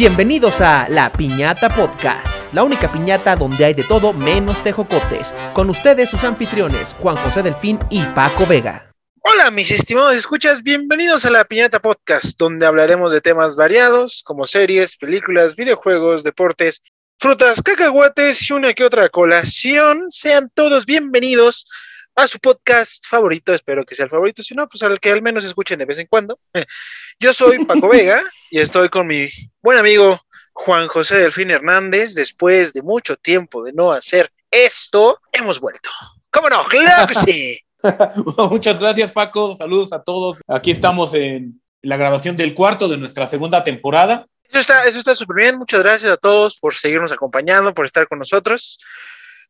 Bienvenidos a La Piñata Podcast, la única piñata donde hay de todo menos tejocotes. Con ustedes sus anfitriones, Juan José Delfín y Paco Vega. Hola mis estimados escuchas, bienvenidos a La Piñata Podcast, donde hablaremos de temas variados como series, películas, videojuegos, deportes, frutas, cacahuates y una que otra colación. Sean todos bienvenidos a su podcast favorito, espero que sea el favorito, si no, pues al que al menos escuchen de vez en cuando. Yo soy Paco Vega y estoy con mi buen amigo Juan José Delfín Hernández. Después de mucho tiempo de no hacer esto, hemos vuelto. ¿Cómo no? ¡Claro que sí! Muchas gracias, Paco. Saludos a todos. Aquí estamos en la grabación del cuarto de nuestra segunda temporada. Eso está, eso está súper bien. Muchas gracias a todos por seguirnos acompañando, por estar con nosotros.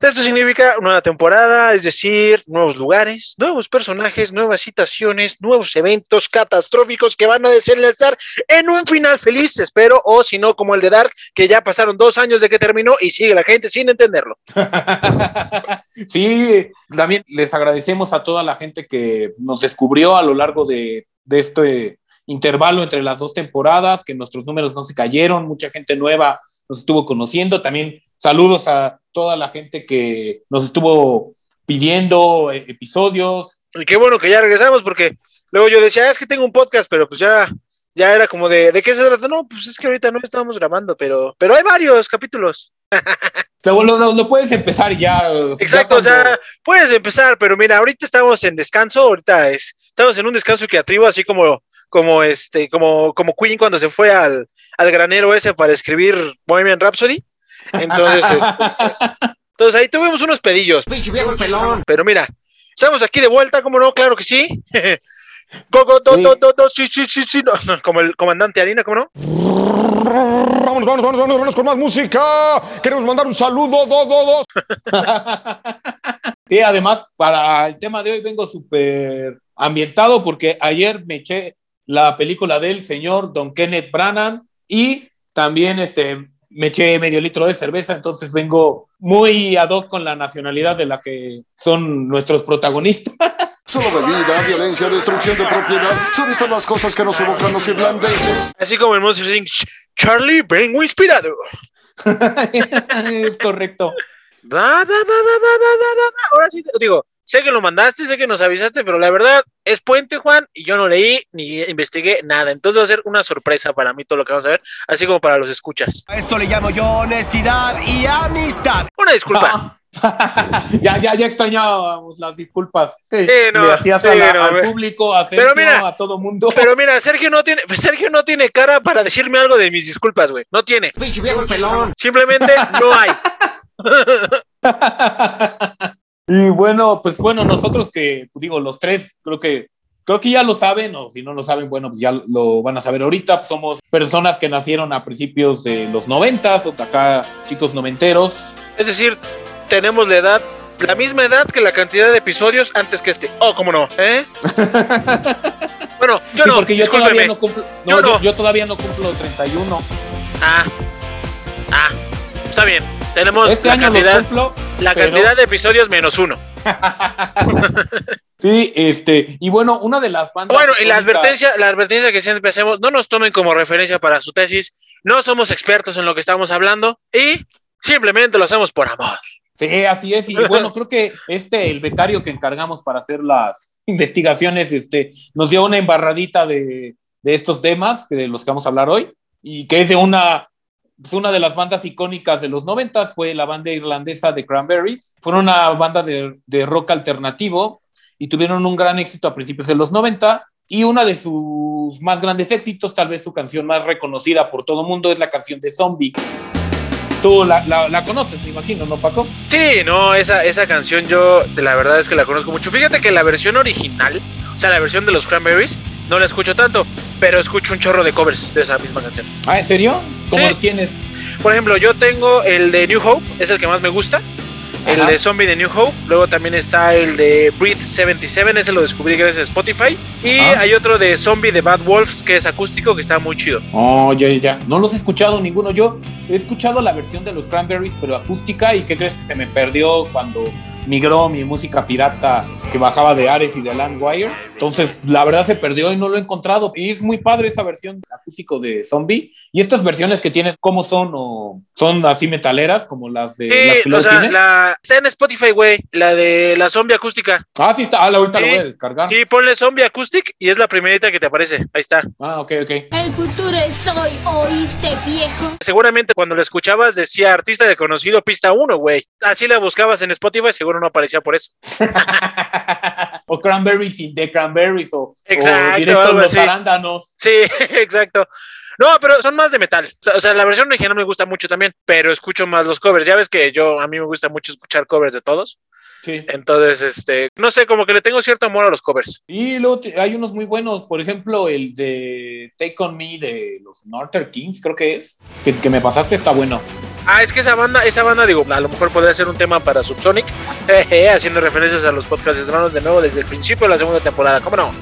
Esto significa nueva temporada, es decir, nuevos lugares, nuevos personajes, nuevas situaciones, nuevos eventos catastróficos que van a desenlazar en un final feliz, espero, o si no, como el de Dark, que ya pasaron dos años de que terminó y sigue la gente sin entenderlo. sí, también les agradecemos a toda la gente que nos descubrió a lo largo de, de este intervalo entre las dos temporadas, que nuestros números no se cayeron, mucha gente nueva nos estuvo conociendo, también Saludos a toda la gente que nos estuvo pidiendo eh, episodios. Y qué bueno que ya regresamos porque luego yo decía, ah, es que tengo un podcast, pero pues ya, ya era como de, ¿de qué se trata? No, pues es que ahorita no estábamos grabando, pero, pero hay varios capítulos. Lo, lo, puedes empezar ya. Exacto, o sea, puedes empezar, pero mira, ahorita estamos en descanso, ahorita es, estamos en un descanso creativo, así como, como este, como, como Queen cuando se fue al, al granero ese para escribir Bohemian Rhapsody. Entonces, entonces ahí tuvimos unos pedillos. Pero mira, estamos aquí de vuelta, ¿cómo no? Claro que sí. como el comandante Harina, ¿cómo no? Vamos, vamos, vamos, vamos, vamos con más música. Queremos mandar un saludo, dos, dos, dos. Sí, además, para el tema de hoy vengo súper ambientado porque ayer me eché la película del señor Don Kenneth Branagh y también este, me eché medio litro de cerveza, entonces vengo muy ad hoc con la nacionalidad de la que son nuestros protagonistas. Solo bebida, violencia, destrucción de propiedad. Son estas las cosas que nos evocan los irlandeses. Así como el Monster Inc. Charlie, vengo inspirado. es correcto. Va, va, va, va, Ahora sí te digo, sé que lo mandaste, sé que nos avisaste, pero la verdad es puente, Juan, y yo no leí ni investigué nada. Entonces va a ser una sorpresa para mí todo lo que vamos a ver, así como para los escuchas. A esto le llamo yo honestidad y amistad. Una disculpa. ya, ya, ya extrañábamos las disculpas. Sí, no, hacías al público, a Sergio, a todo mundo. Pero mira, Sergio no tiene, Sergio no tiene cara para decirme algo de mis disculpas, güey. No tiene. Simplemente no hay. Y bueno, pues bueno, nosotros que digo, los tres, creo que creo que ya lo saben, o si no lo saben, bueno, pues ya lo van a saber ahorita. somos personas que nacieron a principios de los noventas, o acá chicos noventeros. Es decir, tenemos la edad, la misma edad que la cantidad de episodios antes que este. Oh, cómo no, ¿eh? bueno, yo no, porque yo todavía no cumplo, no, yo, yo todavía no cumplo 31. Ah, ah, está bien. Tenemos este la, cantidad, la cantidad de episodios menos uno. sí, este, y bueno, una de las bandas. Bueno, y la advertencia, la advertencia que siempre hacemos, no nos tomen como referencia para su tesis, no somos expertos en lo que estamos hablando y simplemente lo hacemos por amor. Sí, así es. Y bueno, creo que este, el becario que encargamos para hacer las investigaciones, este, nos dio una embarradita de, de estos temas de los que vamos a hablar hoy y que es de una pues, una de las bandas icónicas de los noventas fue la banda irlandesa de Cranberries. Fueron una banda de, de, rock alternativo y tuvieron un gran éxito a principios de los 90. Y una de sus más grandes éxitos, tal vez su canción más reconocida por todo el mundo, es la canción de Zombie. Tú la, la, conoces, me imagino, ¿no, Paco? Sí, no, esa, esa canción yo la verdad es que la conozco mucho. Fíjate que la versión original, o sea, la versión de los Cranberries, no la escucho tanto, pero escucho un chorro de covers de esa misma canción. Ah, ¿en serio? ¿Cómo tienes? Por ejemplo, yo tengo el de New Hope, es el que más me gusta. El de Zombie de New Hope. Luego también está el de Breathe 77, ese lo descubrí gracias a Spotify. Y hay otro de Zombie de Bad Wolves que es acústico, que está muy chido. Oh, ya, ya. No los he escuchado ninguno. Yo he escuchado la versión de los Cranberries, pero acústica. ¿Y qué crees que se me perdió cuando migró mi música pirata que bajaba de Ares y de Landwire. Entonces, la verdad se perdió y no lo he encontrado. Y es muy padre esa versión acústico de Zombie. Y estas versiones que tienes, ¿cómo son? ¿O son así metaleras como las de las Sí, que luego o sea, tienes? la, está en Spotify, güey, la de la zombie acústica. Ah, sí está. Ah, la ahorita Sí. lo voy a descargar. Sí, ponle zombie acoustic y es la primerita que te aparece. Ahí está. Ah, ok, ok. El futuro es hoy, ¿oíste, viejo? Seguramente cuando lo escuchabas decía artista de conocido pista 1, güey. Así la buscabas en Spotify, seguro no aparecía por eso. o Cranberries y de Cranberries o, Exacto, o directo los así. arándanos. Sí, exacto. No, pero son más de metal. O sea, o sea, la versión original me gusta mucho también, pero escucho más los covers. Ya ves que yo, a mí me gusta mucho escuchar covers de todos. Sí. Entonces, este, no sé, como que le tengo cierto amor a los covers. Y luego hay unos muy buenos, por ejemplo, el de Take On Me de los Northern Kings, creo que es, que, que me pasaste, está bueno. Ah, es que esa banda, esa banda, digo, a lo mejor podría ser un tema para Subsonic, haciendo referencias a los podcasts de de nuevo desde el principio de la segunda temporada, ¿cómo no?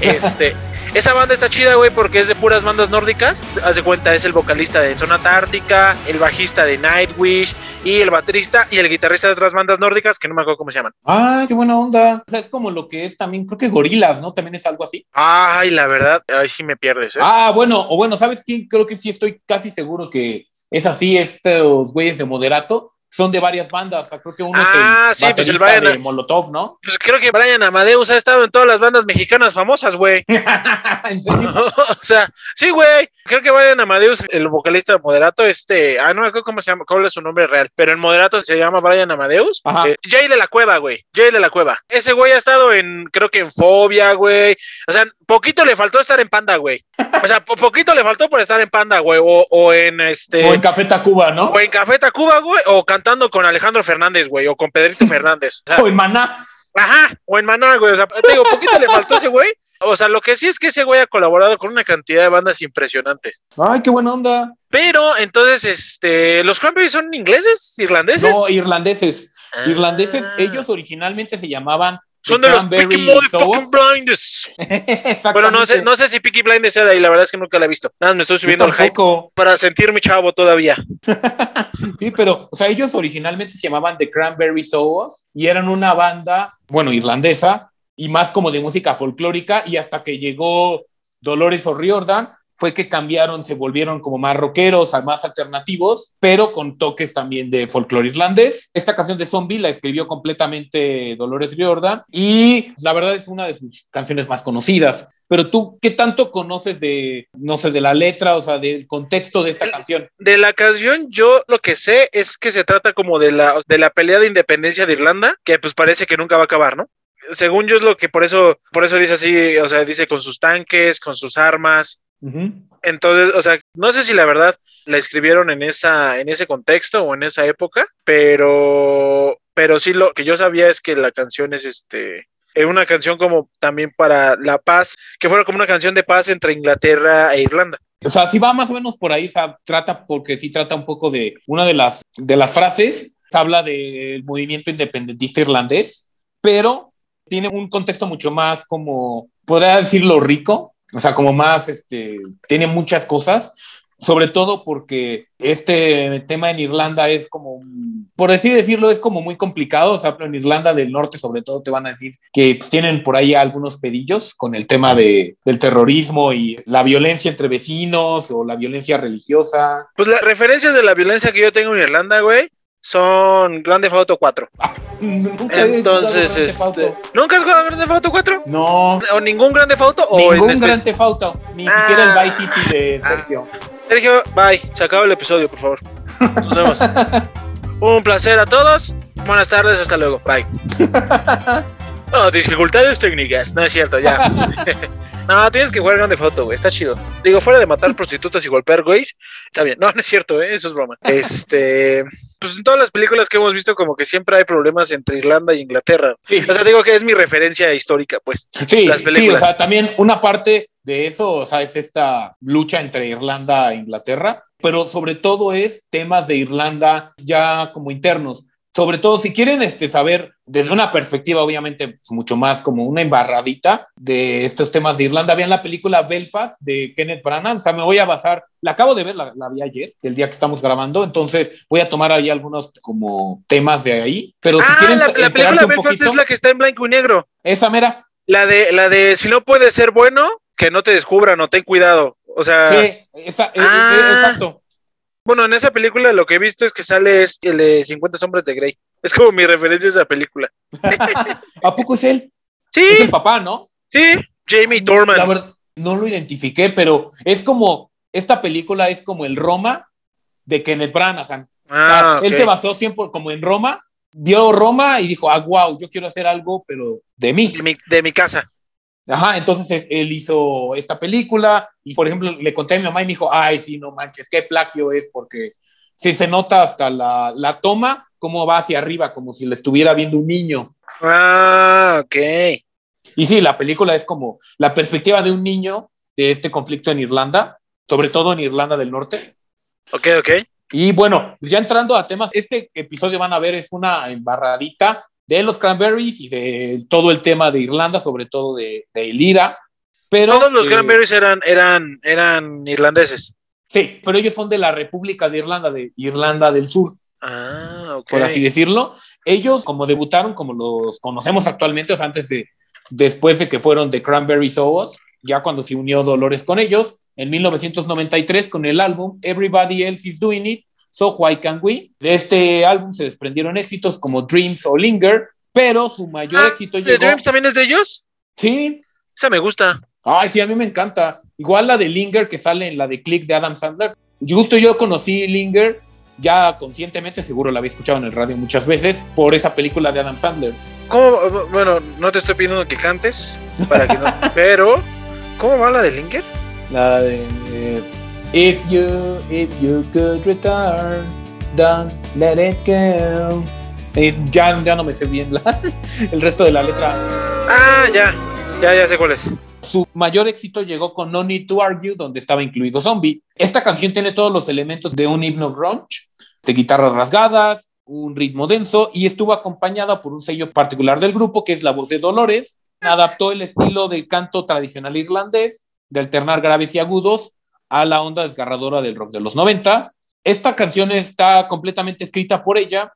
Este, esa banda está chida, güey, porque es de puras bandas nórdicas. Haz de cuenta, es el vocalista de Sonata Ártica, el bajista de Nightwish, y el baterista y el guitarrista de otras bandas nórdicas que no me acuerdo cómo se llaman. Ah, qué buena onda. O sea, es como lo que es también, creo que Gorilas, ¿no? También es algo así. Ay, la verdad, ahí sí me pierdes, ¿eh? Ah, bueno, o bueno, ¿sabes quién? Creo que sí estoy casi seguro que es así, estos güeyes de Moderato. Son de varias bandas, o sea, creo que uno Ah, es el sí, pues el Brian- de Molotov, ¿no? Pues creo que Brian Amadeus ha estado en todas las bandas mexicanas famosas, güey. ¿En serio? o sea, sí, güey. Creo que Brian Amadeus, el vocalista de Moderato, este, ah, no me acuerdo cómo se llama, cuál es su nombre real, pero en Moderato se llama Brian Amadeus. Ajá. Eh, Jay de la Cueva, güey. Jay de la Cueva. Ese güey ha estado en, creo que en Fobia, güey. O sea, poquito le faltó estar en Panda, güey. O sea, po- poquito le faltó por estar en Panda, güey. O, o en este. O en Café Tacuba, ¿no? o en Café Tacuba, güey. O cantando con Alejandro Fernández, güey. O con Pedrito Fernández. O sea, O en Maná. Ajá, o en Maná, güey. O sea, te digo, poquito le faltó ese güey. O sea, lo que sí es que ese güey ha colaborado con una cantidad de bandas impresionantes. Ay, qué buena onda. Pero entonces, este, ¿los Cranberries son ingleses? ¿Irlandeses? No, irlandeses. Ah. Irlandeses, ellos originalmente se llamaban son de los Peaky Motherfucking. Blinders. Bueno, no sé, no sé si Peaky Blinders sea de ahí, la verdad es que nunca la he visto. Nada, me estoy subiendo al hype para sentirme chavo todavía. Sí, pero, o sea, ellos originalmente se llamaban The Cranberry Sours y eran una banda, bueno, irlandesa y más como de música folclórica y hasta que llegó Dolores O'Riordan fue que cambiaron, se volvieron como más rockeros, más alternativos, pero con toques también de folclore irlandés. Esta canción de Zombie la escribió completamente Dolores Riordan y la verdad es una de sus canciones más conocidas. Pero tú, ¿qué tanto conoces de, no sé, de la letra, o sea, del contexto de esta canción? De la canción, yo lo que sé es que se trata como de la, de la pelea de independencia de Irlanda, que pues parece que nunca va a acabar, ¿no? Según yo es lo que por eso, por eso dice así, o sea, dice con sus tanques, con sus armas. Entonces, o sea, no sé si la verdad la escribieron en esa, en ese contexto o en esa época, pero, pero sí lo que yo sabía es que la canción es este, es una canción como también para la paz, que fuera como una canción de paz entre Inglaterra e Irlanda. O sea, sí va más o menos por ahí, o sea, trata, porque sí trata un poco de una de las, de las frases, habla del movimiento independentista irlandés, pero tiene un contexto mucho más como, podría decirlo rico, o sea, como más, este, tiene muchas cosas, sobre todo porque este tema en Irlanda es como, por así decirlo, es como muy complicado, o sea, en Irlanda del Norte sobre todo te van a decir que pues, tienen por ahí algunos pedillos con el tema de, del terrorismo y la violencia entre vecinos o la violencia religiosa. Pues las referencias de la violencia que yo tengo en Irlanda, güey, son Grande Theft Auto 4. Nunca he Entonces, Grand Theft Auto. este, ¿nunca has jugado Grande Theft Auto 4? No, ¿O ningún Grande Theft Auto? ¿O en ningún espe- Grand Theft Auto, ni Ah. siquiera el Vice City de Sergio. Sergio, bye. Se acabó el episodio, por favor. Nos vemos. Un placer a todos. Buenas tardes, hasta luego. Bye. Oh, dificultades técnicas. No es cierto, ya. no, tienes que jugar grande foto, güey. Está chido. Digo, fuera de matar prostitutas y golpear güeyes, está bien. No, no es cierto, ¿eh? eso es broma. Este. Pues en todas las películas que hemos visto, como que siempre hay problemas entre Irlanda y Inglaterra. Sí. O sea, digo que es mi referencia histórica, pues. Sí, las sí, películas. o sea, también una parte de eso, o sea, es esta lucha entre Irlanda e Inglaterra, pero sobre todo es temas de Irlanda ya como internos. Sobre todo si quieren este, saber desde una perspectiva obviamente pues, mucho más como una embarradita de estos temas de Irlanda, vean la película Belfast de Kenneth Branagh, o sea, me voy a basar, la acabo de ver, la, la vi ayer, el día que estamos grabando, entonces voy a tomar ahí algunos como temas de ahí, pero si ah, quieren la, la película Belfast poquito, es la que está en blanco y negro. esa mera, La de, la de si no puedes ser bueno, que no te descubran o ten cuidado. O sea, sí, esa, eh, Ah. eh, exacto. Bueno, en esa película lo que he visto es que sale es el de 50 sombras de Grey. Es como mi referencia a esa película. ¿A poco es él? Es Sí, el papá, ¿no? sí, Jamie Dorman. La verdad, no lo identifiqué, pero es como, esta película es como el Roma de Kenneth Branagh. O sea, Ah, Él se basó siempre como en Roma, vio Roma y dijo, ah, wow, yo quiero hacer algo, pero de mí. de mi, de mi casa. Ajá, entonces es- él hizo esta película y, por ejemplo, le conté a mi mamá y me dijo, ay, sí, no manches, qué plagio es, porque sí se nota hasta la, la toma, cómo va hacia arriba, como si le estuviera viendo un niño. Ah, ok. Y sí, la película es como la perspectiva de un niño de este conflicto en Irlanda, sobre todo en Irlanda del Norte. Ok, ok. Y bueno, ya entrando a temas, este episodio van a ver es una embarradita de los Cranberries y de todo el tema de Irlanda, sobre todo de, de Elira. Pero, Todos los eh, Cranberries eran, eran, eran irlandeses. Sí, pero ellos son de la República de Irlanda, de Irlanda del Sur, Ah, ok. por así decirlo. Ellos, como debutaron, como los conocemos actualmente, o sea, antes de, después de que fueron de Cranberry Soos, ya cuando se unió Dolores con ellos, en 1993 con el álbum Everybody Else Is Doing It, So Why Can We. De este álbum se desprendieron éxitos como Dreams o Linger, pero su mayor Ah, éxito ¿The llegó... Dreams también es de ellos? Sí, Esa me gusta. Ay, sí, a mí me encanta. Igual la de Linger que sale en la de Click de Adam Sandler. Justo yo conocí Linger ya conscientemente, seguro la había escuchado en el radio muchas veces, por esa película de Adam Sandler. ¿Cómo? Bueno, no te estoy pidiendo que cantes, para que no, pero ¿cómo va la de Linker? La de eh, If you, if you could return, don't let it go. Eh, ya, ya no me sé bien la- el resto de la letra. Ah, ya, ya, ya sé cuál es. Su mayor éxito llegó con No Need to Argue, donde estaba incluido Zombie. Esta canción tiene todos los elementos de un himno grunge, de guitarras rasgadas, un ritmo denso y estuvo acompañada por un sello particular del grupo, que es la voz de Dolores. Adaptó el estilo del canto tradicional irlandés, de alternar graves y agudos, a la onda desgarradora del rock de los 90. Esta canción está completamente escrita por ella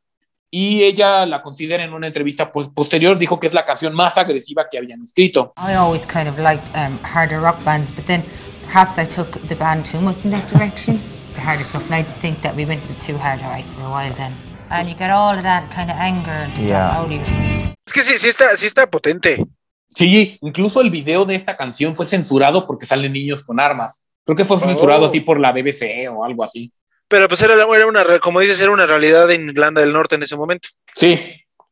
y ella la considera en una entrevista pos- posterior, dijo que es la canción más agresiva que habían escrito. I always kind of liked um, harder rock bands, but then perhaps I took the band too much in that direction, the harder stuff, and I think that we went a bit too hard, alright, for a while then. And you get all of that kind of anger and stuff Yeah. out of your system. Es que sí, sí está, sí está potente. Sí, incluso el video de esta canción fue censurado porque salen niños con armas. Creo que fue censurado Oh. así por la BBC o algo así. Pero pues era, era una, como dices, era una realidad en Irlanda del Norte en ese momento. Sí,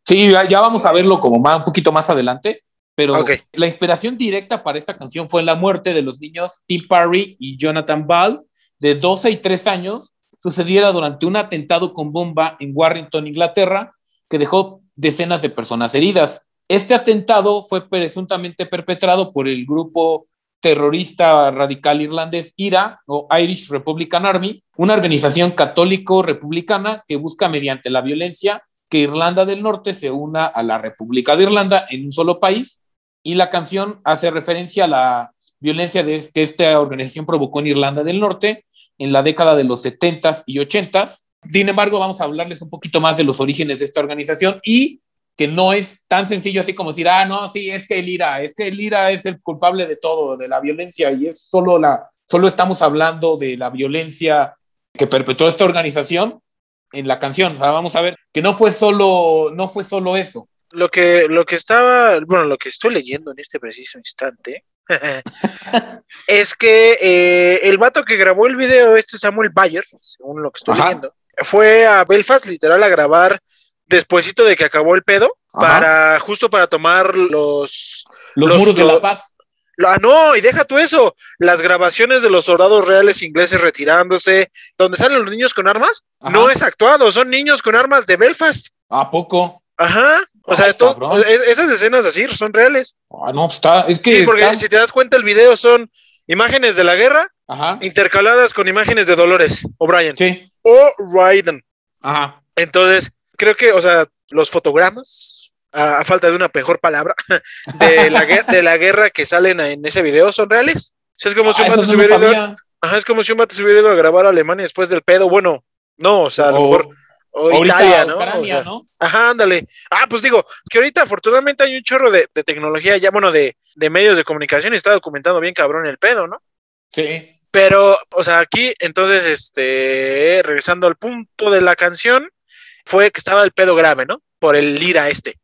sí, ya, ya vamos a verlo como más, un poquito más adelante. Pero la inspiración directa para esta canción fue la muerte de los niños Tim Parry y Jonathan Ball, de 12 y 3 años, sucediera durante un atentado con bomba en Warrington, Inglaterra, que dejó decenas de personas heridas. Este atentado fue presuntamente perpetrado por el grupo terrorista radical irlandés IRA o Irish Republican Army, una organización católico-republicana que busca mediante la violencia que Irlanda del Norte se una a la República de Irlanda en un solo país y la canción hace referencia a la violencia que esta organización provocó en Irlanda del Norte en la década de los 70s y 80s. Sin embargo, vamos a hablarles un poquito más de los orígenes de esta organización y que no es tan sencillo así como decir, ah, no, sí, es que el IRA, es que el IRA es el culpable de todo, de la violencia, y es solo la, solo estamos hablando de la violencia que perpetró esta organización en la canción. O sea, vamos a ver que no fue solo, no fue solo eso. Lo que, lo que estaba, bueno, lo que estoy leyendo en este preciso instante es que eh, el vato que grabó el video, este Samuel Bayer, según lo que estoy Ajá. leyendo, fue a Belfast literal a grabar despuésito de que acabó el pedo, Ajá. para justo para tomar los, Los, Los- muros de la paz. Ah, no, y deja tú eso, las grabaciones de los soldados reales ingleses retirándose, donde salen los niños con armas, Ajá. no es actuado, son niños con armas de Belfast. ¿A poco? Ajá, o Ay, sea, esas escenas así son reales. Ah, no, pues está, es que Sí, porque está- si te das cuenta, el video son imágenes de la guerra Ajá, intercaladas con imágenes de Dolores O'Brien sí, o Raiden. ajá, Entonces, creo que, o sea, los fotogramas, a, a falta de una mejor palabra, de la, de la guerra que salen en ese video son reales. O sea, es como si un vato se no lo hubiera ido, ajá, es como si un vato se hubiera ido a grabar a Alemania después del pedo. Bueno, no, o sea, a lo O- mejor, o Italia, ¿no? Ucrania, O sea, ¿no? Ajá, ándale. Ah, pues digo, que ahorita afortunadamente hay un chorro de, de tecnología, ya bueno, de, de medios de comunicación y está documentando bien cabrón el pedo, ¿no? Sí. Pero, o sea, aquí, entonces, este, regresando al punto de la canción, fue que estaba el pedo grave, ¿no? Por el lira este.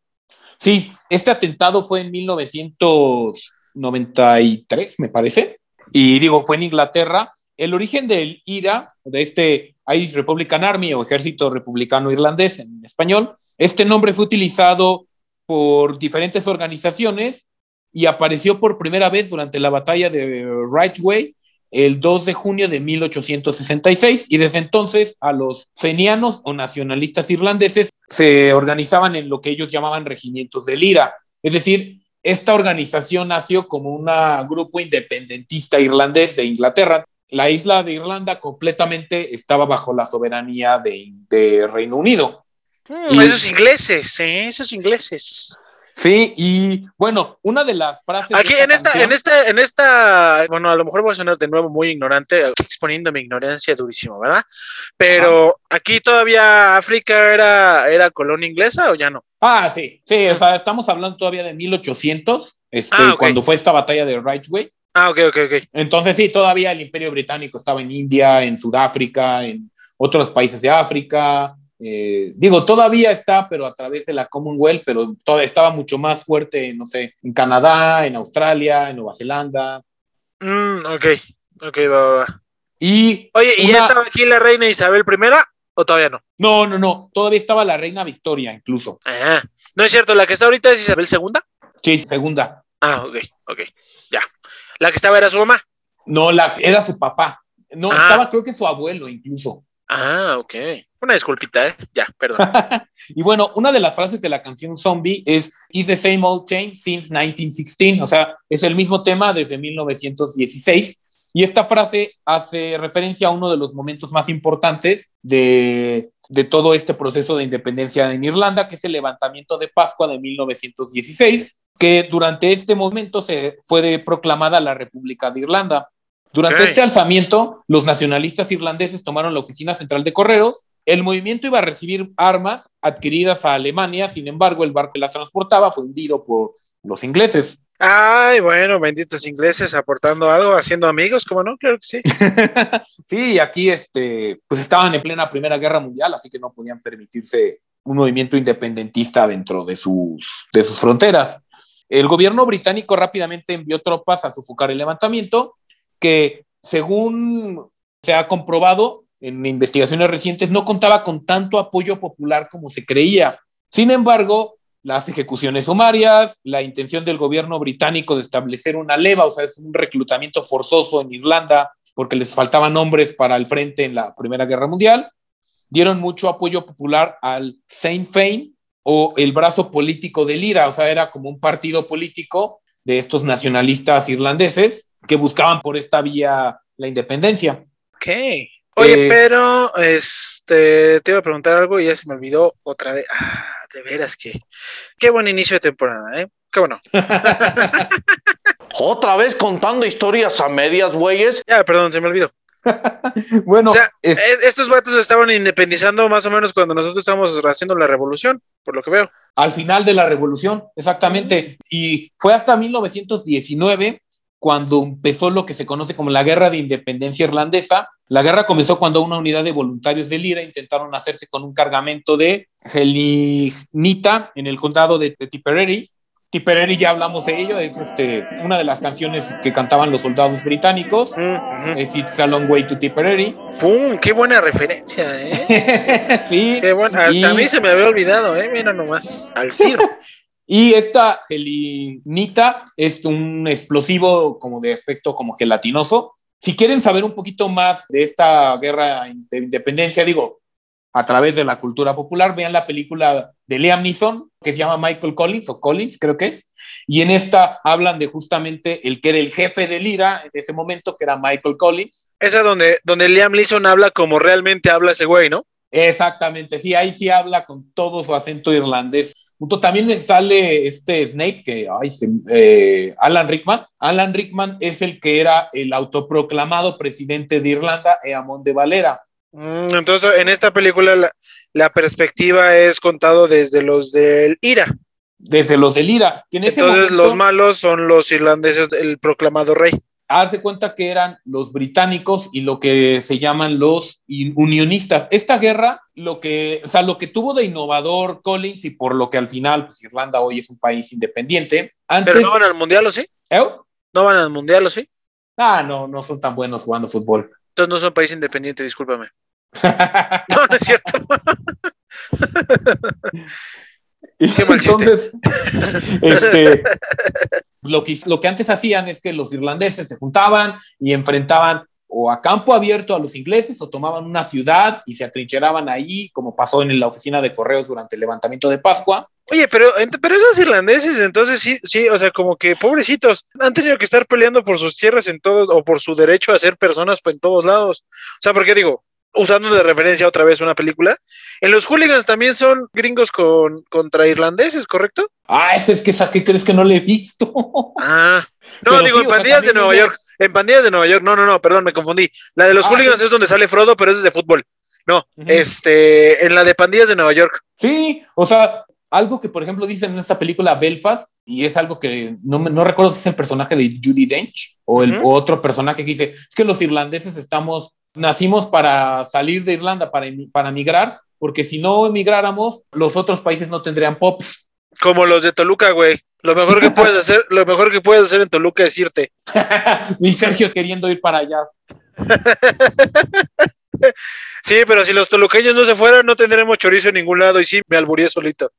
Sí, este atentado fue en 1993, me parece, y digo, fue en Inglaterra. El origen del IRA, de este Irish Republican Army o Ejército Republicano Irlandés en español, este nombre fue utilizado por diferentes organizaciones y apareció por primera vez durante la batalla de Ridgeway el 2 de junio de 1866 y desde entonces a los fenianos o nacionalistas irlandeses se organizaban en lo que ellos llamaban regimientos del IRA. Es decir, esta organización nació como un grupo independentista irlandés de Inglaterra. La isla de Irlanda completamente estaba bajo la soberanía de, de Reino Unido. Mm, Y- Esos ingleses, ¿eh? Esos ingleses. Sí, y bueno, una de las frases... Aquí en esta, canción- en esta, en esta, bueno, a lo mejor voy a sonar de nuevo muy ignorante, exponiendo mi ignorancia durísimo, ¿verdad? Pero aquí todavía África era, era colonia inglesa o ya no? Ah, sí, sí, o sea, estamos hablando todavía de 1800, este, Ah, ok. cuando fue esta batalla de Ridgeway. Ah, ok, ok, ok. Entonces, sí, todavía el Imperio Británico estaba en India, en Sudáfrica, en otros países de África. Eh, digo, todavía está, pero a través de la Commonwealth, pero todavía estaba mucho más fuerte, no sé, en Canadá, en Australia, en Nueva Zelanda. Mm, ok, ok, va, va, va. Y Oye, ¿y Una- ya estaba aquí la reina Isabel I o todavía no? no, no, no, todavía estaba la reina Victoria incluso. Ah, no es cierto, la que está ahorita es Isabel II. Sí, segunda. Ah, ok, ok, ya. La que estaba era su mamá. No, la, era su papá. No, Ah. estaba creo que su abuelo incluso. Ah, ok. Una disculpita, ¿eh? Ya, perdón. Y bueno, una de las frases de la canción Zombie es It's the same old thing since 1916, o sea, es el mismo tema desde 1916. Y esta frase hace referencia a uno de los momentos más importantes de, de todo este proceso de independencia en Irlanda, que es el levantamiento de Pascua de 1916, que durante este momento se fue proclamada la República de Irlanda. Durante Ok. este alzamiento, los nacionalistas irlandeses tomaron la oficina central de correos. El movimiento iba a recibir armas adquiridas a Alemania, sin embargo, el barco que las transportaba fue hundido por los ingleses. Ay, bueno, benditos ingleses aportando algo, haciendo amigos, ¿cómo no? Claro que sí. sí, aquí este, pues estaban en plena Primera Guerra Mundial, así que no podían permitirse un movimiento independentista dentro de sus, de sus fronteras. El gobierno británico rápidamente envió tropas a sofocar el levantamiento, que según se ha comprobado en investigaciones recientes, no contaba con tanto apoyo popular como se creía. Sin embargo, las ejecuciones sumarias, la intención del gobierno británico de establecer una leva, o sea, es un reclutamiento forzoso en Irlanda porque les faltaban hombres para el frente en la Primera Guerra Mundial, dieron mucho apoyo popular al Sinn Féin o el brazo político del IRA, o sea, era como un partido político de estos nacionalistas irlandeses que buscaban por esta vía la independencia. Ok. Oye, Eh, pero este te iba a preguntar algo y ya se me olvidó otra vez. Ah, de veras que qué buen inicio de temporada, ¿eh? Qué bueno. Otra vez contando historias a medias, güeyes. Ya, perdón, se me olvidó. Bueno, O sea, es- Es- Estos vatos estaban independizando más o menos cuando nosotros estábamos haciendo la revolución, por lo que veo. al final de la revolución, exactamente. Y fue hasta 1919 cuando empezó lo que se conoce como la Guerra de Independencia Irlandesa. La guerra comenzó cuando una unidad de voluntarios del IRA intentaron hacerse con un cargamento de gelignita en el condado de, de Tipperary. Tipperary ya hablamos de ello, es este, una de las canciones que cantaban los soldados británicos. Mm. Es It's a Long Way to Tipperary. ¡Pum! ¡Qué buena referencia, eh! sí. Qué buena. Hasta Y- a mí se me había olvidado, eh. Mira nomás, al tiro. Y esta gelinita es un explosivo como de aspecto como gelatinoso. Si quieren saber un poquito más de esta guerra de independencia, digo, a través de la cultura popular, vean la película de Liam Neeson, que se llama Michael Collins, o Collins creo que es, y en esta hablan de justamente el que era el jefe del IRA en ese momento, que era Michael Collins. Esa donde, donde Liam Neeson habla como realmente habla ese güey, ¿no? Exactamente, sí, ahí sí habla con todo su acento irlandés. También sale este Snape, que, ay, se- eh, Alan Rickman. Alan Rickman es el que era el autoproclamado presidente de Irlanda, Eamon de Valera. Mm, entonces, en esta película la, la perspectiva es contado desde los del IRA. Desde los del IRA. En Entonces, momento- los malos son los irlandeses, el proclamado rey. De cuenta que eran los británicos y lo que se llaman los unionistas. Esta guerra, lo que, o sea, lo que tuvo de innovador Collins y por lo que al final, pues Irlanda hoy es un país independiente. Antes, Pero no van al mundial, ¿o sí? ¿Eh? No van al mundial, ¿o sí? Ah, no, no son tan buenos jugando fútbol. Entonces no son país independiente, discúlpame. No, no es cierto. Qué mal chiste. Entonces, este, lo, que, lo que antes hacían es que los irlandeses se juntaban y enfrentaban o a campo abierto a los ingleses o tomaban una ciudad y se atrincheraban ahí, como pasó en la oficina de correos durante el levantamiento de Pascua. Oye, pero, pero esos irlandeses, entonces sí, sí, o sea, como que pobrecitos, han tenido que estar peleando por sus tierras en todos, o por su derecho a ser personas en todos lados. O sea, porque digo, usando de referencia otra vez una película, en los hooligans también son gringos con, contra irlandeses, ¿correcto? Ah, ese es que esa que crees que no le he visto. Ah, no, Pero digo, sí, en sea, pandillas de Nueva York, en pandillas de Nueva York, no, no, no, perdón, me confundí. La de los Ah, hooligans es donde sale Frodo, pero ese es de fútbol. No, este, en la de pandillas de Nueva York. Sí, o sea, algo que por ejemplo dicen en esta película Belfast, y es algo que no, no recuerdo si es el personaje de Judy Dench o el o otro personaje que dice, es que los irlandeses estamos, nacimos para salir de Irlanda, para, para migrar, porque si no emigráramos, los otros países no tendrían pops. Como los de Toluca, güey. Lo mejor que puedes hacer, lo mejor que puedes hacer en Toluca es irte. y Sergio queriendo ir para allá. Sí, pero si los toluqueños no se fueran, no tendremos chorizo en ningún lado. Y sí, me alburí solito.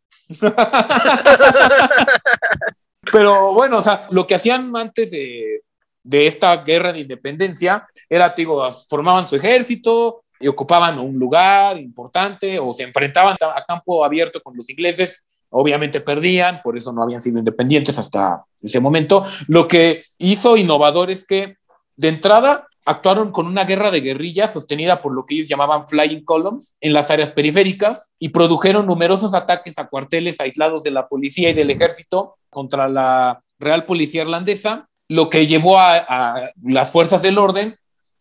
Pero bueno, o sea, lo que hacían antes de, de esta guerra de independencia era, digo, formaban su ejército y ocupaban un lugar importante o se enfrentaban a campo abierto con los ingleses. Obviamente perdían, por eso no habían sido independientes hasta ese momento. Lo que hizo innovador es que, de entrada, actuaron con una guerra de guerrillas sostenida por lo que ellos llamaban flying columns en las áreas periféricas y produjeron numerosos ataques a cuarteles aislados de la policía y del ejército contra la Real Policía Irlandesa, lo que llevó a, las fuerzas del orden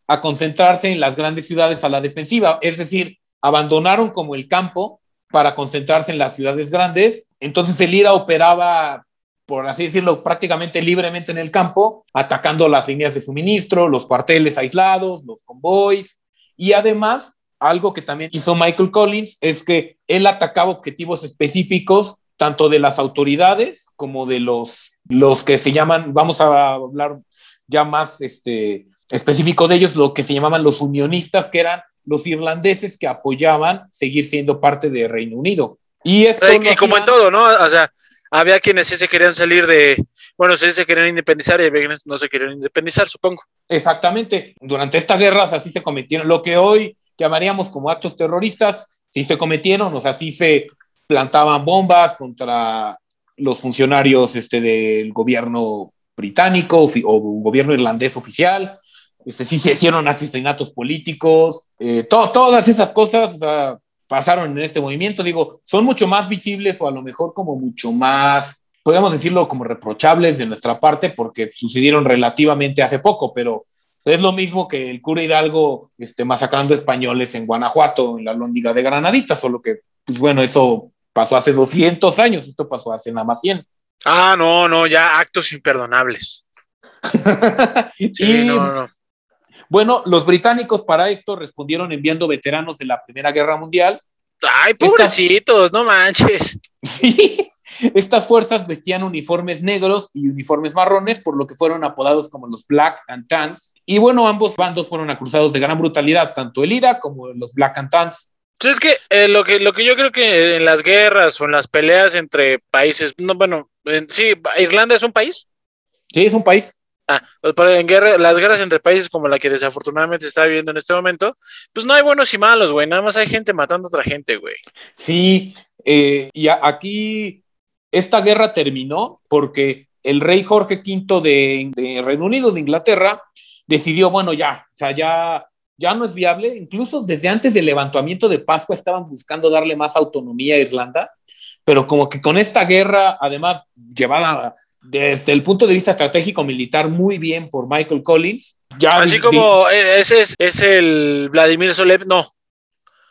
a concentrarse en las grandes ciudades a la defensiva, es decir, abandonaron como el campo para concentrarse en las ciudades grandes. Entonces el IRA operaba, por así decirlo, prácticamente libremente en el campo, atacando las líneas de suministro, los cuarteles aislados, los convoys. Y además, algo que también hizo Michael Collins es que él atacaba objetivos específicos, tanto de las autoridades como de los, los que se llaman, vamos a hablar ya más este, específico de ellos, lo que se llamaban los unionistas, que eran los irlandeses que apoyaban seguir siendo parte de Reino Unido. Y esto Y, como en todo, ¿no? O sea, había quienes sí se querían salir de. Bueno, sí se querían independizar y había quienes no se querían independizar, supongo. Exactamente. Durante estas guerras así se cometieron lo que hoy llamaríamos como actos terroristas, sí se cometieron, o sea, sí se plantaban bombas contra los funcionarios este, del gobierno británico o gobierno irlandés oficial, este, sí se hicieron asesinatos políticos, eh, to- todas esas cosas pasaron en este movimiento, digo, son mucho más visibles o a lo mejor como mucho más, podríamos decirlo como reprochables de nuestra parte porque sucedieron relativamente hace poco, pero es lo mismo que el cura Hidalgo este, masacrando españoles en Guanajuato, en la lóndiga de Granadita, solo que, pues bueno, eso pasó hace 200 años, esto pasó hace nada más 100. Ah, no, no, ya actos imperdonables. Sí, y no, no. bueno, los británicos para esto respondieron enviando veteranos de la Primera Guerra Mundial. Ay, pobrecitos, no manches. Sí, estas fuerzas vestían uniformes negros y uniformes marrones, por lo que fueron apodados como los Black and Tans. Y bueno, ambos bandos fueron acusados de gran brutalidad, tanto el IRA como los Black and Tans. Entonces es que, eh, lo que lo que yo creo que en las guerras o en las peleas entre países, no, bueno, en- sí, Irlanda es un país. Sí, es un país. Ah, pues, pero en guerra, las guerras entre países como la que desafortunadamente se está viviendo en este momento, pues no hay buenos y malos, güey. Nada más hay gente matando a otra gente, güey. Sí, eh, y a- aquí esta guerra terminó porque el rey Jorge V de, de Reino Unido, de Inglaterra, decidió, bueno, ya, o sea, ya, ya no es viable. Incluso desde antes del levantamiento de Pascua estaban buscando darle más autonomía a Irlanda, pero como que con esta guerra, además llevada desde el punto de vista estratégico militar muy bien por Michael Collins, ya Así como ese es, es el Vladimir Solev, no.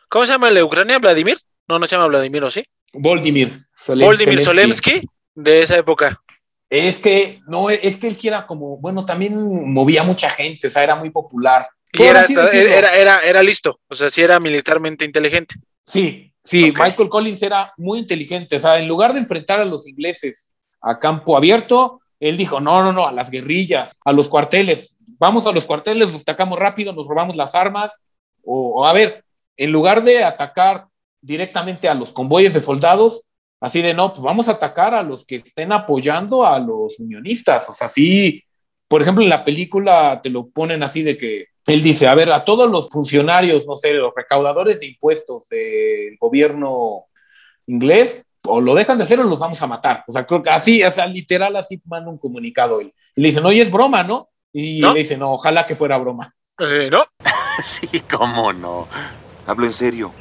¿Cómo se llama el de Ucrania? ¿Vladimir? No, no se llama Vladimir, ¿o sí? Voldemir. Zelensky. Voldemir Solemsky, de esa época. Es que, no, es que él sí era como, bueno, también movía mucha gente, o sea, era muy popular. Y era, era, era, era listo, o sea, sí era militarmente inteligente. Sí, sí, Ok. Michael Collins era muy inteligente, o sea, en lugar de enfrentar a los ingleses a campo abierto, él dijo, no, no, no, a las guerrillas, a los cuarteles, vamos a los cuarteles, los atacamos rápido, nos robamos las armas, o, o a ver, en lugar de atacar directamente a los convoyes de soldados, así de, no, pues vamos a atacar a los que estén apoyando a los unionistas, o sea, sí, por ejemplo, en la película te lo ponen así de que él dice, a ver, a todos los funcionarios, no sé, los recaudadores de impuestos del gobierno inglés, o lo dejan de hacer o los vamos a matar. O sea, creo que así, o sea, literal, así manda un comunicado él. Y le dicen, oye, es broma, ¿no? Y ¿No? le dicen, no, ojalá que fuera broma. Eh, ¿No? Sí, cómo no. Hablo en serio.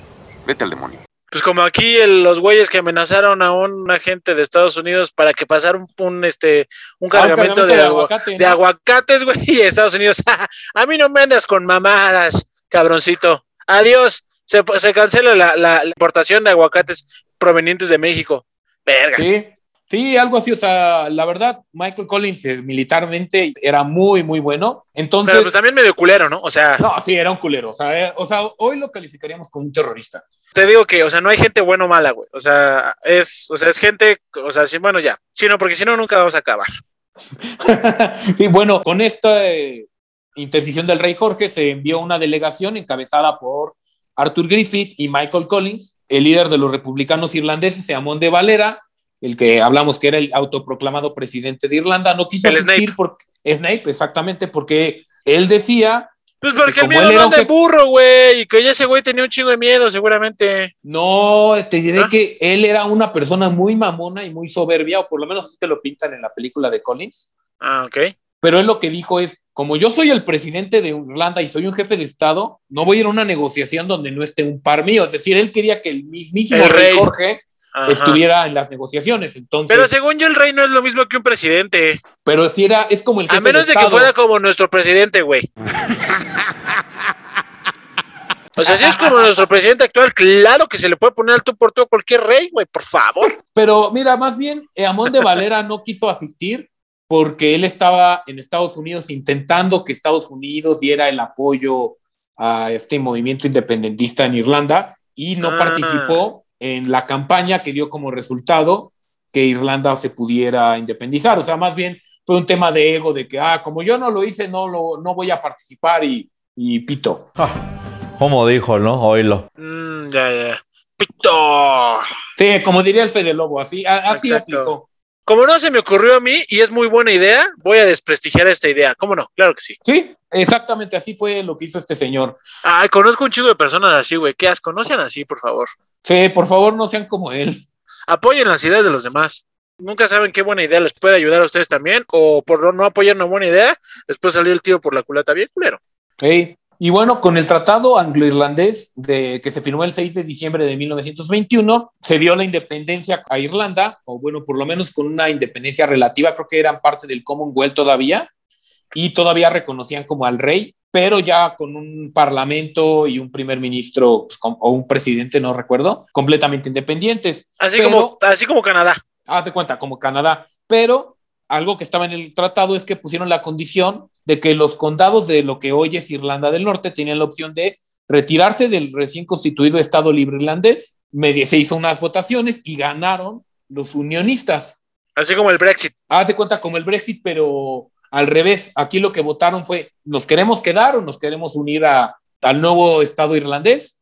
Vete al demonio. Pues como aquí el- los güeyes que amenazaron a un agente de Estados Unidos para que pasara un, un, este, un Ah, un cargamento, de, aguacates, güey, y Estados Unidos, a mí no me andas con mamadas, cabroncito. Adiós. Se, se cancela la, la- la importación de aguacates provenientes de México. Verga. Sí, sí, algo así. O sea, la verdad, Michael Collins eh, militarmente era muy, muy bueno. Entonces, Pero pues también medio culero, ¿no? O sea, no, sí, era un culero. O sea, eh, o sea, hoy lo calificaríamos como un terrorista. Te digo que, o sea, no hay gente buena o mala, güey. O sea, es, o sea, es gente, o sea, sí, bueno, ya. Sí, no, porque si no, nunca vamos a acabar. y bueno, con esta eh, intercesión del rey Jorge se envió una delegación encabezada por Arthur Griffith y Michael Collins, el líder de los republicanos irlandeses, Amon de Valera, el que hablamos que era el autoproclamado presidente de Irlanda, no quiso El asistir Snape. porque Snape, exactamente, porque él decía, Pues porque el miedo no anda de jefe- burro, güey. Y que ya ese güey tenía un chingo de miedo, seguramente. no, te diré Ah. que él era una persona muy mamona y muy soberbia, o por lo menos así te lo pintan en la película de Collins. Ah, ok. Pero él lo que dijo es, como yo soy el presidente de Irlanda y soy un jefe de Estado, no voy a ir a una negociación donde no esté un par mío. Es decir, él quería que el mismísimo El rey. Jorge Ajá. estuviera en las negociaciones. Entonces, Pero pero, según yo, el rey no es lo mismo que un presidente. si era, es como el jefe A menos de que fuera como nuestro presidente, güey. O sea, si es como nuestro presidente actual, claro que se le puede poner al tú por tú a cualquier rey, güey, por favor. Pero mira, más bien, eh, Amón de Valera no quiso asistir porque él estaba en Estados Unidos intentando que Estados Unidos diera el apoyo a este movimiento independentista en Irlanda y no Ah. participó en la campaña que dio como resultado que Irlanda se pudiera independizar. O sea, más bien fue un tema de ego, de que, ah, como yo no lo hice, no, lo, no voy a participar y, y pito. Como dijo, ¿no? Oílo. Mm, ya, ya. Pito. Sí, como diría el Fede Lobo, así, a- así Exacto. aplicó. Como no se me ocurrió a mí y es muy buena idea, voy a desprestigiar esta idea. ¿Cómo no? Claro que sí. Sí, exactamente así fue lo que hizo este señor. Ay, conozco un chico de personas así, güey. ¿Qué asco? No sean así, por favor. Sí, por favor, no sean como él. Apoyen las ideas de los demás. Nunca saben qué buena idea les puede ayudar a ustedes también, o por no apoyar una buena idea, les puede salir el tiro por la culata bien culero. Sí. Y bueno, con el tratado anglo-irlandés de, que se firmó el 6 de diciembre de 1921, se dio la independencia a Irlanda, o bueno, por lo menos con una independencia relativa, creo que eran parte del Commonwealth todavía, y todavía reconocían como al rey, pero ya con un parlamento y un primer ministro pues, com- o un presidente, no recuerdo, completamente independientes. Así Pero- como, así como Canadá. haz de cuenta, como Canadá. Pero algo que estaba en el tratado es que pusieron la condición de que los condados de lo que hoy es Irlanda del Norte tenían la opción de retirarse del recién constituido Estado Libre Irlandés. Se hizo unas votaciones y ganaron los unionistas. Así como el Brexit. Haz de cuenta como el Brexit, pero al revés. Aquí lo que votaron fue, ¿nos queremos quedar o nos queremos unir a, al nuevo Estado irlandés?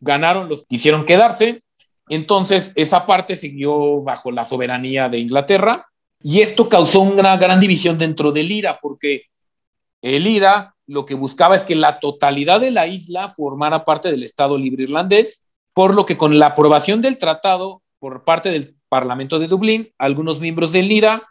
Ganaron los que quisieron quedarse. Entonces, esa parte siguió bajo la soberanía de Inglaterra y esto causó una gran división dentro del IRA, porque el IRA lo que buscaba es que la totalidad de la isla formara parte del Estado Libre Irlandés, por lo que con la aprobación del tratado por parte del Parlamento de Dublín, algunos miembros del IRA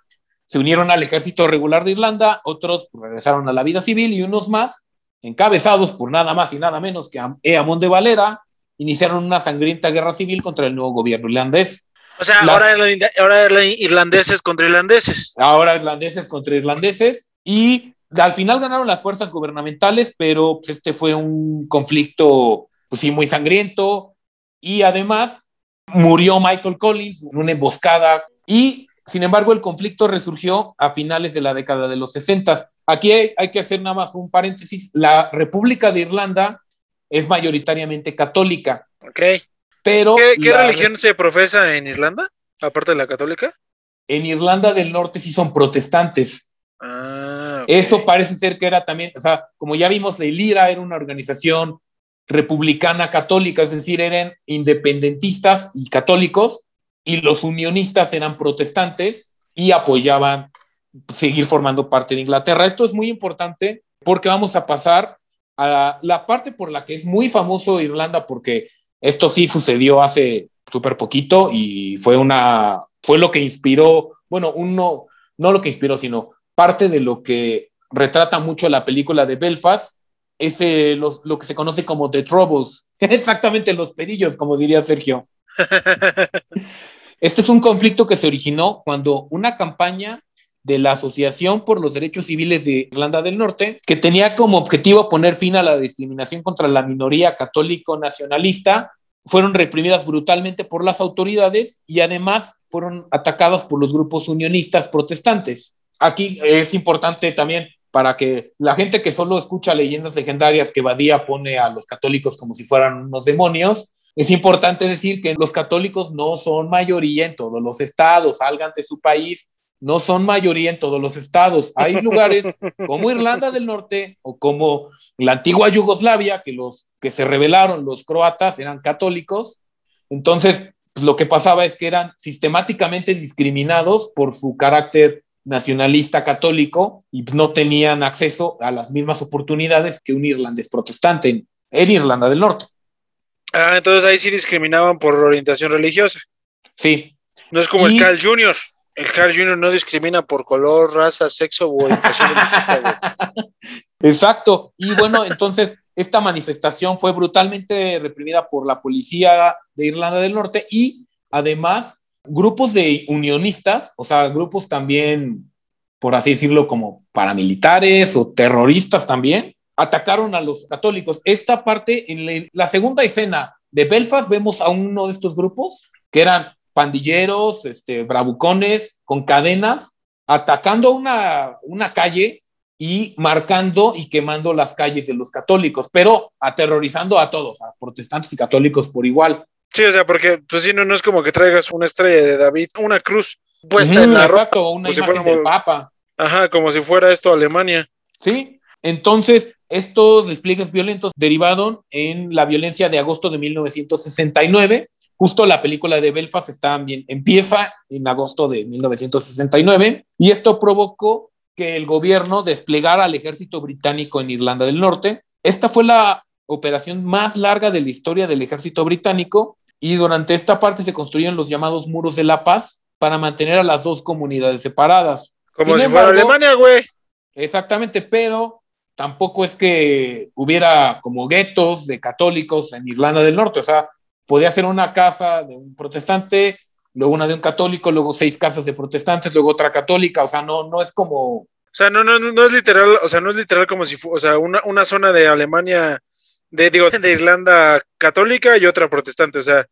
se unieron al ejército regular de Irlanda, otros regresaron a la vida civil y unos más encabezados por nada más y nada menos que Eamon de Valera, iniciaron una sangrienta guerra civil contra el nuevo gobierno irlandés. O sea, ahora, ahora irlandeses contra irlandeses. Ahora irlandeses contra irlandeses. Y al final ganaron las fuerzas gubernamentales, pero pues, este fue un conflicto, pues sí, muy sangriento. Y además murió Michael Collins en una emboscada. Y sin embargo, el conflicto resurgió a finales de la década de los 60. Aquí hay, que hacer nada más un paréntesis. La República de Irlanda es mayoritariamente católica. Ok. Pero ¿Qué, religión se profesa en Irlanda, aparte de la católica? En Irlanda del Norte sí son protestantes. Ah, Eso parece ser que era también, o sea, como ya vimos, la ILIRA era una organización republicana católica, es decir, eran independentistas y católicos, y los unionistas eran protestantes y apoyaban seguir formando parte de Inglaterra. Esto es muy importante porque vamos a pasar a la parte por la que es muy famoso Irlanda, porque esto sí sucedió hace súper poquito y fue una, fue lo que inspiró, bueno, uno, no lo que inspiró, sino parte de lo que retrata mucho la película de Belfast, es lo que se conoce como The Troubles, exactamente los pedillos, como diría Sergio. Este es un conflicto que se originó cuando una campaña de la Asociación por los Derechos Civiles de Irlanda del Norte, que tenía como objetivo poner fin a la discriminación contra la minoría católico nacionalista, fueron reprimidas brutalmente por las autoridades y además fueron atacadas por los grupos unionistas protestantes. Aquí es importante también para que la gente que solo escucha leyendas legendarias que Badía pone a los católicos como si fueran unos demonios, es importante decir que los católicos no son mayoría en todos los estados, salgan de su país no son mayoría en todos los estados. Hay lugares como Irlanda del Norte o como la antigua Yugoslavia, que los que se rebelaron, los croatas, eran católicos. Entonces, pues, lo que pasaba es que eran sistemáticamente discriminados por su carácter nacionalista católico y no tenían acceso a las mismas oportunidades que un irlandés protestante en, en Irlanda del Norte. Ah, entonces ahí sí discriminaban por orientación religiosa. Sí. No es como el Carl Jr. El Carl Jr. no discrimina por color, raza, sexo o orientación Exacto. Y bueno, entonces esta manifestación fue brutalmente reprimida por la policía de Irlanda del Norte y además grupos de unionistas, o sea, grupos también, por así decirlo, como paramilitares o terroristas también, atacaron a los católicos. Esta parte, en la segunda escena de Belfast, vemos a uno de estos grupos que eran pandilleros, este, bravucones, con cadenas, atacando una, una calle y marcando y quemando las calles de los católicos, pero aterrorizando a todos, a protestantes y católicos por igual. Sí, o sea, porque pues si no, no es como que traigas una estrella de David, una cruz puesta en la exacto, una imagen del Papa. Ajá, como si fuera esto Alemania. Sí, entonces estos despliegues violentos derivaron en la violencia de agosto de 1969 Justo la película de Belfast está bien, empieza en agosto de 1969 y esto provocó que el gobierno desplegara al ejército británico en Irlanda del Norte. Esta fue la operación más larga de la historia del ejército británico y durante esta parte se construyeron los llamados muros de la paz para mantener a las dos comunidades separadas. Como si fuera Alemania, güey. Exactamente, pero tampoco es que hubiera como guetos de católicos en Irlanda del Norte, o sea, podía ser una casa de un protestante, luego una de un católico, luego seis casas de protestantes, luego otra católica, o sea, no, no es como... O sea, no, no, no es literal, o sea, no es literal como si fuera, o sea, una, una zona de Alemania, de, digo, de Irlanda católica y otra protestante, o sea,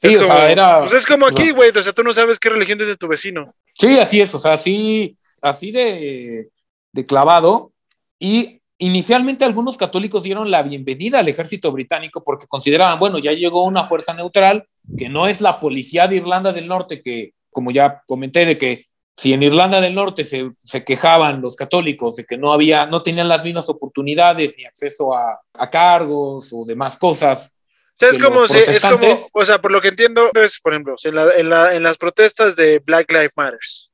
es como, era, pues es como aquí, güey, o sea, tú no sabes qué religión tiene tu vecino. Sí, así es, o sea, así, así de, de clavado, y Inicialmente algunos católicos dieron la bienvenida al ejército británico porque consideraban, bueno, ya llegó una fuerza neutral que no es la policía de Irlanda del Norte, que como ya comenté, de que si en Irlanda del Norte se, se quejaban los católicos de que no había, no tenían las mismas oportunidades ni acceso a, a cargos o demás cosas. O sea, es como, es como, o sea, por lo que entiendo, es, por ejemplo, en, la, en, la, en las protestas de Black Lives Matters,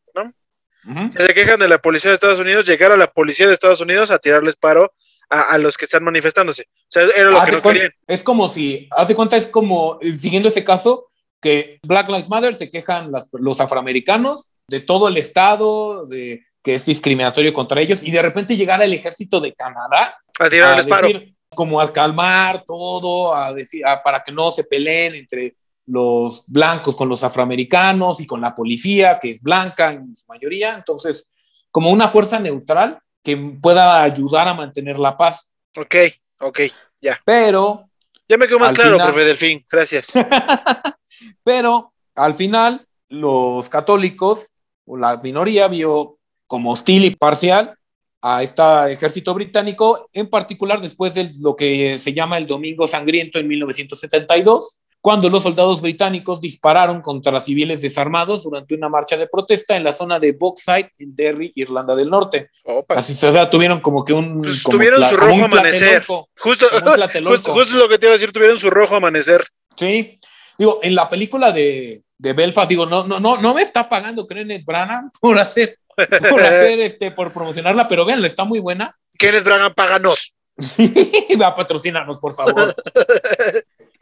se quejan de la policía de Estados Unidos, llegar a la policía de Estados Unidos a tirarles paro a, los que están manifestándose. O sea, era lo que no querían. Es como si, hace cuenta, es como, eh, siguiendo ese caso, que Black Lives Matter se quejan los afroamericanos de todo el estado, de que es discriminatorio contra ellos, y de repente llegar al ejército de Canadá A tirar el a disparo. decir, como a calmar todo, a decir, a- para que no se peleen entre los blancos con los afroamericanos y con la policía, que es blanca en su mayoría. Entonces, como una fuerza neutral que pueda ayudar a mantener la paz. Ok, ok, ya. Pero, Ya me quedó más claro, final- profe Delfín. Gracias. pero al final, los católicos, o la minoría, vio como hostil y parcial a este ejército británico, en particular después de lo que se llama el Domingo Sangriento en 1972, cuando los soldados británicos dispararon contra civiles desarmados durante una marcha de protesta en la zona de Bogside, en Derry, Irlanda del Norte. Opa. Así, o sea, tuvieron como que un... Pues como tuvieron su rojo amanecer. Justo, justo, justo lo que te iba a decir, tuvieron su rojo amanecer. Sí, digo, en la película de, de Belfast, digo, no, no, no, no me está pagando Kenneth Branagh por hacer, por hacer este, por promocionarla, pero veanla, está muy buena. Kenneth Branagh, páganos. Va a patrocinarnos, por favor.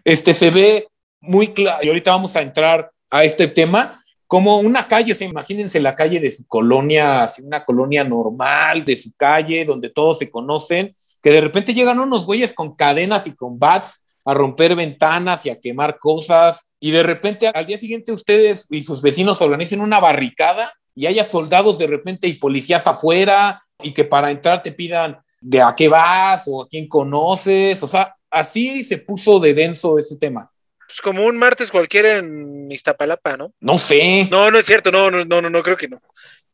Este se ve muy claro, y ahorita vamos a entrar a este tema, como una calle, imagínense la calle de su colonia, una colonia normal de su calle, donde todos se conocen, que de repente llegan unos güeyes con cadenas y con bats a romper ventanas y a quemar cosas, y de repente al día siguiente ustedes y sus vecinos organicen una barricada y haya soldados de repente y policías afuera, y que para entrar te pidan de a qué vas o a quién conoces, o sea, así se puso de denso ese tema. Pues como un martes cualquiera en Iztapalapa, ¿no? No sé. No, no es cierto, no, no, no, no, no creo que no.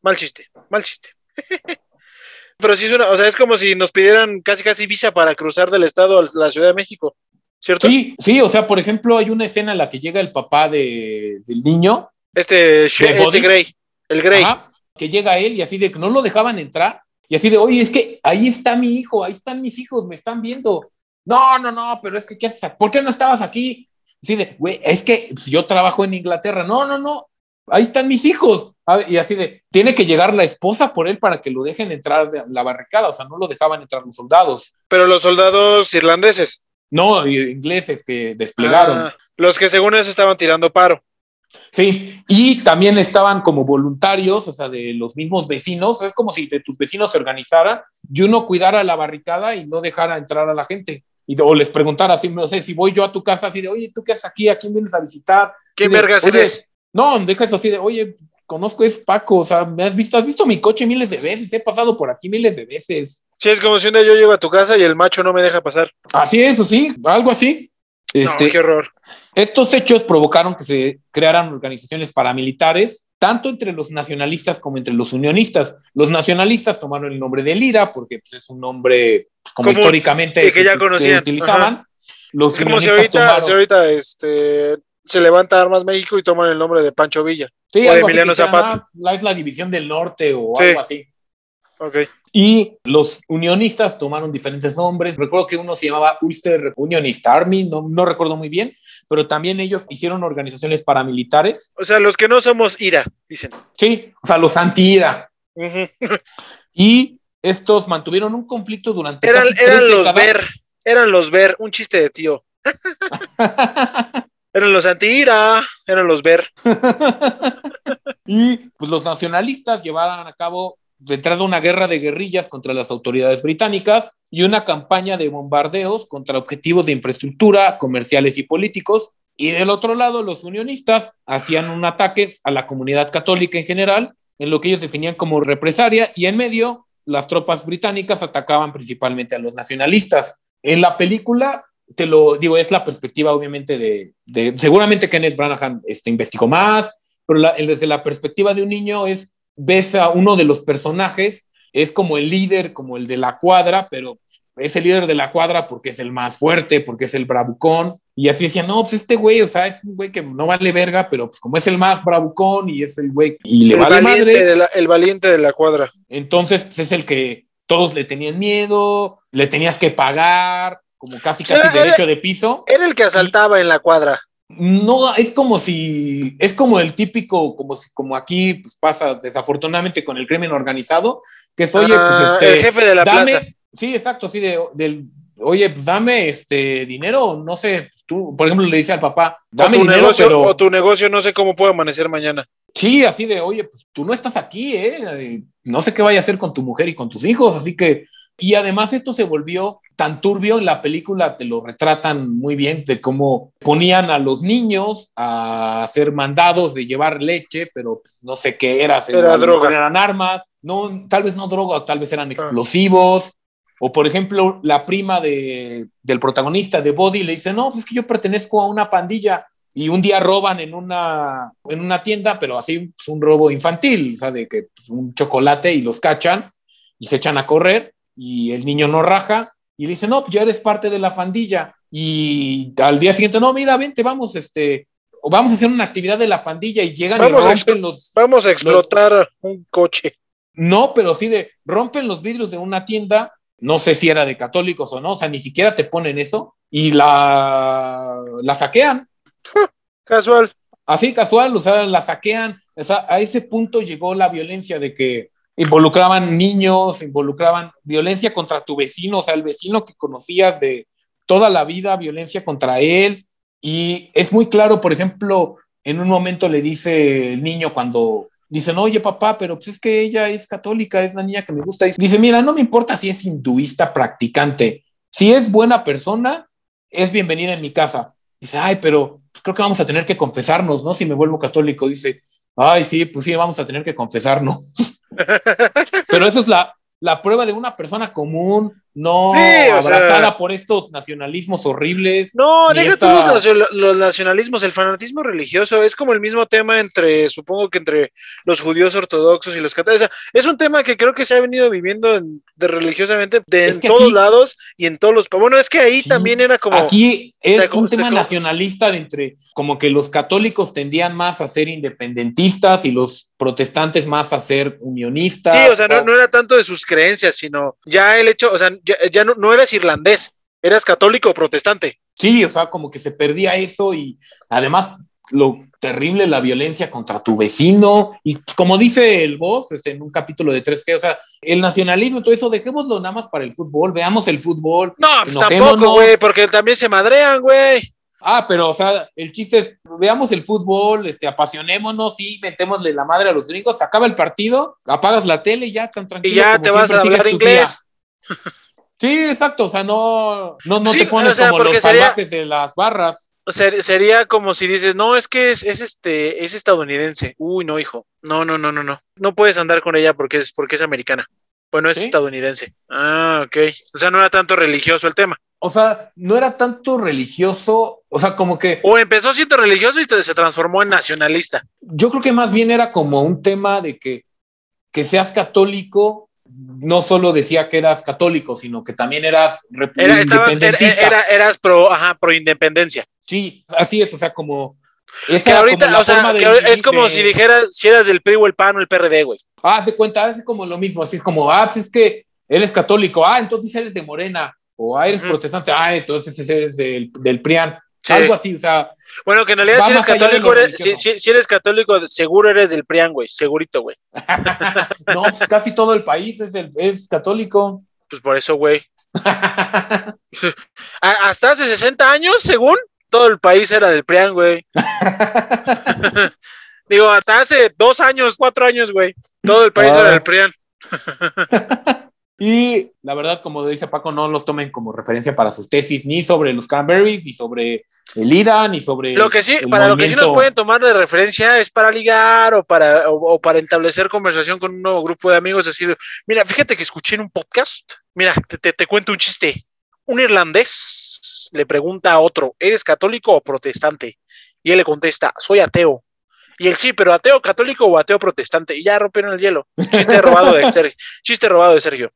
Mal chiste, mal chiste. Pero sí es una, o sea, es como si nos pidieran casi casi visa para cruzar del estado a la Ciudad de México, ¿cierto? Sí, sí, o sea, por ejemplo, hay una escena en la que llega el papá de, del niño, Este, She- ¿De este? Grey, el Grey. ajá, que llega él y así de que no lo dejaban entrar, y así de, oye, es que ahí está mi hijo, ahí están mis hijos, me están viendo. No, no, no, pero es que, ¿qué haces? ¿Por qué no estabas aquí? Así de, güey, es que pues, yo trabajo en Inglaterra. No, no, no, ahí están mis hijos. Ah, Y así de, tiene que llegar la esposa por él para que lo dejen entrar de la barricada, o sea, no lo dejaban entrar los soldados. Pero los soldados irlandeses, No, ingleses que desplegaron. ah, los que según eso estaban tirando paro. Sí, y también estaban como voluntarios, o sea, de los mismos vecinos. Es como si de tus vecinos se organizaran y uno cuidara la barricada y no dejara entrar a la gente. Y, o les preguntara así, no sé, si voy yo a tu casa, así de, oye, ¿tú qué haces aquí? ¿A quién vienes a visitar? ¿Quién Y de, vergas "Oye, eres? No, deja eso así de, oye, conozco es Paco, o sea, me has visto, has visto mi coche miles de veces, he pasado por aquí miles de veces. Sí, es como si un día yo llego a tu casa y el macho no me deja pasar. Así es, o sí, algo así. Este, No, qué horror. Estos hechos provocaron que se crearan organizaciones paramilitares, tanto entre los nacionalistas como entre los unionistas. Los nacionalistas tomaron el nombre de Lira porque pues, es un nombre pues, como históricamente que ya utilizaban. ajá. Los Es como si ahorita, tomaron- si ahorita este, se levanta Armas México y toman el nombre de Pancho Villa. Sí, o de Emiliano Zapata. "Ah, es la división del norte o Sí. algo así. Ok. Y los unionistas tomaron diferentes nombres. Recuerdo que uno se llamaba Ulster Unionist Army, no, no recuerdo muy bien, pero también ellos hicieron organizaciones paramilitares. O sea, los que no somos IRA, dicen. Sí, o sea, los anti-IRA. Y estos mantuvieron un conflicto durante Eran, casi eran los décadas. ver, eran los ver, un chiste de tío. eran los anti-IRA, eran los ver. y pues los nacionalistas llevaron a cabo de una guerra de guerrillas contra las autoridades británicas y una campaña de bombardeos contra objetivos de infraestructura, comerciales y políticos. Y del otro lado, los unionistas hacían un ataque a la comunidad católica en general, en lo que ellos definían como represalia, y en medio, las tropas británicas atacaban principalmente a los nacionalistas. En la película, te lo digo, es la perspectiva obviamente de, seguramente Kenneth Branagh este, investigó más, pero desde la perspectiva de un niño es, ves a uno de los personajes, es como el líder, como el de la cuadra, pero es el líder de la cuadra porque es el más fuerte, porque es el bravucón, y así decían, no, pues este güey, o sea, es un güey que no vale verga, pero pues como es el más bravucón y es el güey y le El vale madre, de la, el valiente de la cuadra. entonces pues, es el que todos le tenían miedo, le tenías que pagar, como casi O sea, casi era- derecho de piso. Era el que asaltaba en la cuadra. No, es como si, es como el típico, como si, como aquí pues, pasa desafortunadamente con el crimen organizado, que es, oye, Ah, pues este. el jefe de la dame- plaza. Sí, exacto, así de, del, oye, pues dame este dinero, no sé, tú, por ejemplo, le dice al papá, O dame tu, dinero, negocio, pero. o tu negocio no sé cómo puede amanecer mañana. Sí, así de, oye, pues tú no estás aquí. Eh, No sé qué vaya a hacer con tu mujer y con tus hijos, así que Y además esto se volvió tan turbio en la película, te lo retratan muy bien, de cómo ponían a los niños a hacer mandados de llevar leche, pero pues, no sé qué era, Era droga. eran armas, no, tal vez no droga, tal vez Ah. eran explosivos. O por ejemplo, la prima de, del protagonista de Body le dice, no, pues es que yo pertenezco a una pandilla. Y un día roban en una, en una tienda, pero así pues, un robo infantil, o sea, de que pues, un chocolate y los cachan y se echan a correr y el niño no raja y le dice, no, pues ya eres parte de la pandilla. Y al día siguiente, no, mira, vente, vamos, este, o vamos a hacer una actividad de la pandilla y llegan Vamos y a rompen expl- los... Vamos a explotar un coche. No, pero sí de, rompen los vidrios de una tienda, no sé si era de católicos o no, o sea, ni siquiera te ponen eso y la, la saquean. Casual. Así casual, o sea, la saquean. O sea, a ese punto llegó la violencia de que involucraban niños, involucraban violencia contra tu vecino, o sea, el vecino que conocías de toda la vida, violencia contra él. Y es muy claro, por ejemplo, en un momento le dice el niño cuando dicen, oye papá, pero pues es que ella es católica, es la niña que me gusta. Y dice, mira, no me importa si es hinduista practicante, si es buena persona, es bienvenida en mi casa. Dice, ay, pero creo que vamos a tener que confesarnos, ¿no? Si me vuelvo católico, dice, ay, sí, pues sí, vamos a tener que confesarnos. pero eso es la, la prueba de una persona común, no Sí, abrazada sea- por estos nacionalismos horribles. No, deja esta- los, nacio- los nacionalismos, el fanatismo religioso es como el mismo tema entre, supongo que entre los judíos ortodoxos y los católicos. O sea, es un tema que creo que se ha venido viviendo en- de religiosamente de, en todos aquí- lados y en todos los... Bueno, es que ahí también era como... Aquí es o sea, como- un tema nacionalista de entre como que los católicos tendían más a ser independentistas y los protestantes más a ser unionistas. Sí, o sea, no, no era tanto de sus creencias, sino ya el hecho, o sea, ya, ya no, no eras irlandés, eras católico o protestante. Sí, o sea, como que se perdía eso y además lo terrible, la violencia contra tu vecino y como dice el boss es en un capítulo de 3G, o sea, el nacionalismo y todo eso, dejémoslo nada más para el fútbol, veamos el fútbol. No, pues tampoco, güey, porque también se madrean, güey. Ah, pero, o sea, el chiste es, veamos el fútbol, este, apasionémonos y metémosle la madre a los gringos, acaba el partido, apagas la tele y ya tan tranquilo. Y ya te vas a hablar inglés. Sí, exacto, o sea, no, no, no Sí, te pones o sea, como los sería- salvajes de las barras. Ser- sería como si dices, no, es que es, es este, es estadounidense. Uy, no, hijo. No, no, no, no, no. No puedes andar con ella porque es, porque es americana. Bueno, es ¿Sí? estadounidense. Ah, ok. O sea, no era tanto religioso el tema. O sea, no era tanto religioso, o sea, como que O empezó siendo religioso y se transformó en nacionalista. yo creo que más bien era como un tema de que, que seas católico, no solo decía que eras católico, sino que también eras Era, estabas, era, independentista. era- eras pro, ajá, pro independencia. Sí, así es, o sea, como... esa Que era ahorita, como o sea, de es como de- si dijeras si eras del PRI o el PAN o el PRD, güey. Ah, de cuenta, es como lo mismo, así es como, ah, pues es que eres católico, ah, entonces eres de Morena, o ah, eres protestante, ah, entonces eres del, del PRIAN, Sí. algo así, o sea, Bueno, que en realidad si eres católico, eres, si, religioso. si- si eres católico, seguro eres del PRIAN, güey. Segurito, güey. no, pues casi todo el país es, el- es católico. Pues por eso, güey. Hasta hace 60 años, según, todo el país era del PRIAN, güey. Digo, hasta hace dos años, cuatro años, güey. Todo el país Ah. era del PRIAN. Y la verdad, como dice Paco, no los tomen como referencia para sus tesis, ni sobre los cranberries, ni sobre el IRA, ni sobre. Lo que sí, para lo que sí nos pueden tomar de referencia es para ligar o para, o, o para establecer conversación con un nuevo grupo de amigos. Así de, mira, fíjate que escuché en un podcast. Mira, te, te- te cuento un chiste. Un irlandés le pregunta a otro, ¿eres católico o protestante? Y él le contesta, soy ateo. Y él sí, pero ateo católico o ateo protestante. Y ya rompieron el hielo. Chiste robado de Sergio. Chiste robado de Sergio.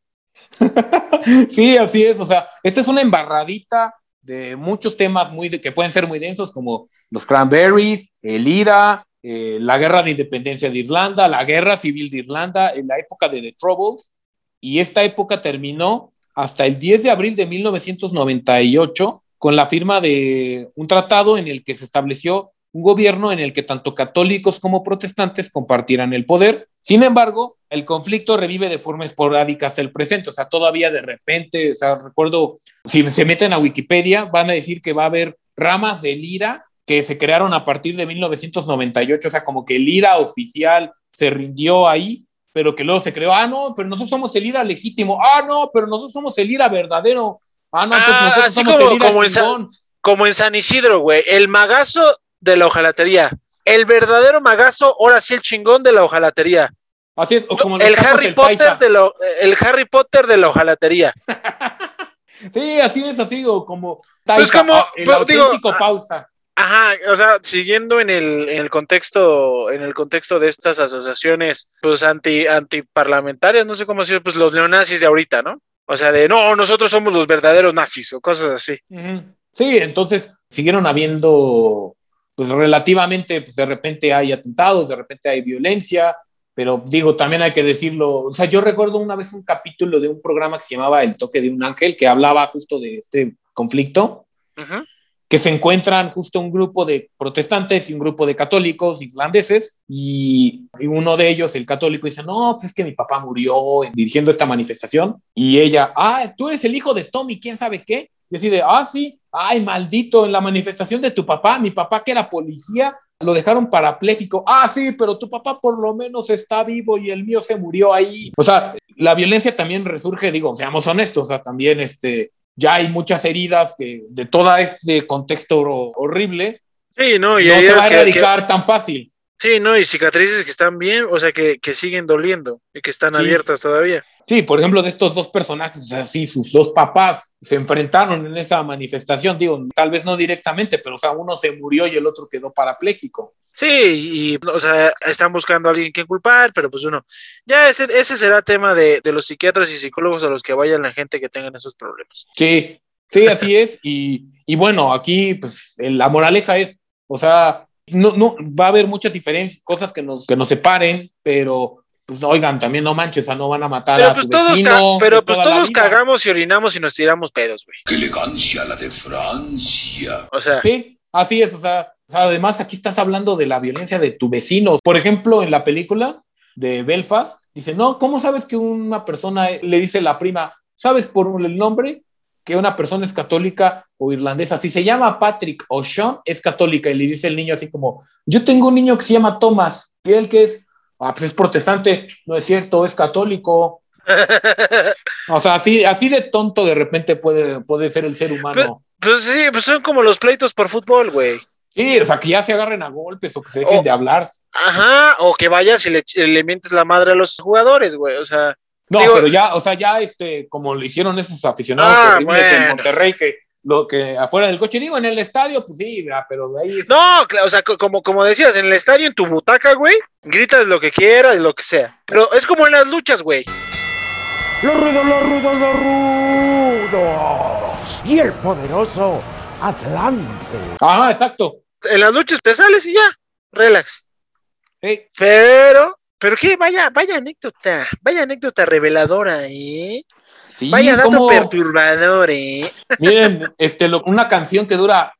Sí, así es. O sea, esta es una embarradita de muchos temas muy de- que pueden ser muy densos, como los cranberries, el IRA, eh, la guerra de independencia de Irlanda, la guerra civil de Irlanda, en la época de The Troubles. Y esta época terminó hasta el 10 de abril de 1998 con la firma de un tratado en el que se estableció un gobierno en el que tanto católicos como protestantes compartieran el poder. Sin embargo, el conflicto revive de forma esporádica hasta el presente, o sea, todavía de repente, o sea, recuerdo, si se meten a Wikipedia, van a decir que va a haber ramas del IRA que se crearon a partir de 1998, o sea, como que el IRA oficial se rindió ahí, pero que luego se creó, ah, no, pero nosotros somos el IRA legítimo, ah, no, pero nosotros somos el IRA verdadero, ah, no, entonces Ah, nosotros así somos como- el IRA. Como en San Isidro, güey. El magazo de la hojalatería. El verdadero magazo, ahora sí el chingón de la hojalatería. Así es, o como el Harry del Potter paisa. de lo, el Harry Potter de la hojalatería. Sí, así es, así, o como Pues Taika, como, ah, el digo, auténtico ah, pausa. Ajá, o sea, siguiendo en el, en el contexto, en el contexto de estas asociaciones, pues anti, antiparlamentarias, no sé cómo decir, pues los neonazis de ahorita, ¿no? O sea, de no, nosotros somos los verdaderos nazis o cosas así. Sí, entonces siguieron habiendo, pues relativamente, pues de repente hay atentados, de repente hay violencia, pero digo, también hay que decirlo, o sea, yo recuerdo una vez un capítulo de un programa que se llamaba El toque de un ángel, que hablaba justo de este conflicto, que se encuentran justo un grupo de protestantes y un grupo de católicos irlandeses y, y uno de ellos, el católico, dice, no, pues es que mi papá murió dirigiendo esta manifestación y ella, ah, tú eres el hijo de Tommy, quién sabe qué, y así de, ah, sí, ay, maldito, en la manifestación de tu papá, mi papá que era policía, lo dejaron parapléjico, ah, sí, pero tu papá por lo menos está vivo y el mío se murió ahí. O sea, la violencia también resurge, digo, seamos honestos, o sea, también este, ya hay muchas heridas que de todo este contexto hor- horrible Sí, no, y no se va a que- erradicar tan fácil. Sí, no, y cicatrices que están bien, o sea, que, que siguen doliendo y que están Sí. abiertas todavía. Sí, por ejemplo, de estos dos personajes, o sea, sí, sus dos papás se enfrentaron en esa manifestación, digo, tal vez no directamente, pero o sea, uno se murió y el otro quedó parapléjico. Sí, y, o sea, están buscando a alguien que culpar, pero pues uno, ya ese, ese será tema de, de los psiquiatras y psicólogos a los que vayan la gente que tengan esos problemas. Sí, sí, así es. Y, y bueno, aquí, pues, la moraleja es, o sea, no, no, va a haber muchas diferencias, cosas que nos, que nos separen, pero, pues, oigan, también no manches, o sea, no van a matar Pero a pues su todos, vecino pero pues todos cagamos y orinamos y nos tiramos pedos, güey. ¡Qué elegancia la de Francia! O sea, Sí, así es, o sea, o sea, además aquí estás hablando de la violencia de tu vecino. Por ejemplo, en la película de Belfast, dice, no, ¿cómo sabes que una persona le dice la prima, sabes por el nombre que una persona es católica o irlandesa? Si se llama Patrick o Sean, es católica y le dice el niño así como, yo tengo un niño que se llama Thomas, ¿y él que es? Ah, pues es protestante, no es cierto, es católico. O sea, así, así de tonto de repente puede, puede ser el ser humano. pues sí, pues son como los pleitos por fútbol, güey. Sí, o sea, que ya se agarren a golpes o que se dejen de hablar. Ajá, o que vayas y le, le mientes la madre a los jugadores, güey. O sea, No, Digo- pero ya, o sea, ya este, como lo hicieron esos aficionados Ah, horribles en. Monterrey, que lo que afuera del coche, digo, en el estadio, pues sí, pero de ahí es. no, o sea, co- como, como decías, en el estadio, en tu butaca, güey, gritas lo que quieras, lo que sea. Pero es como en las luchas, güey. Los rudos, los rudos, los rudos. Y el poderoso Atlante. Ajá, exacto. En las luchas te sales y ya, relax. Sí. Pero, pero qué, vaya, vaya anécdota, vaya anécdota reveladora, ¿eh? Sí, vaya dato cómo- perturbador, ¿eh? Miren, este, lo- una canción que dura,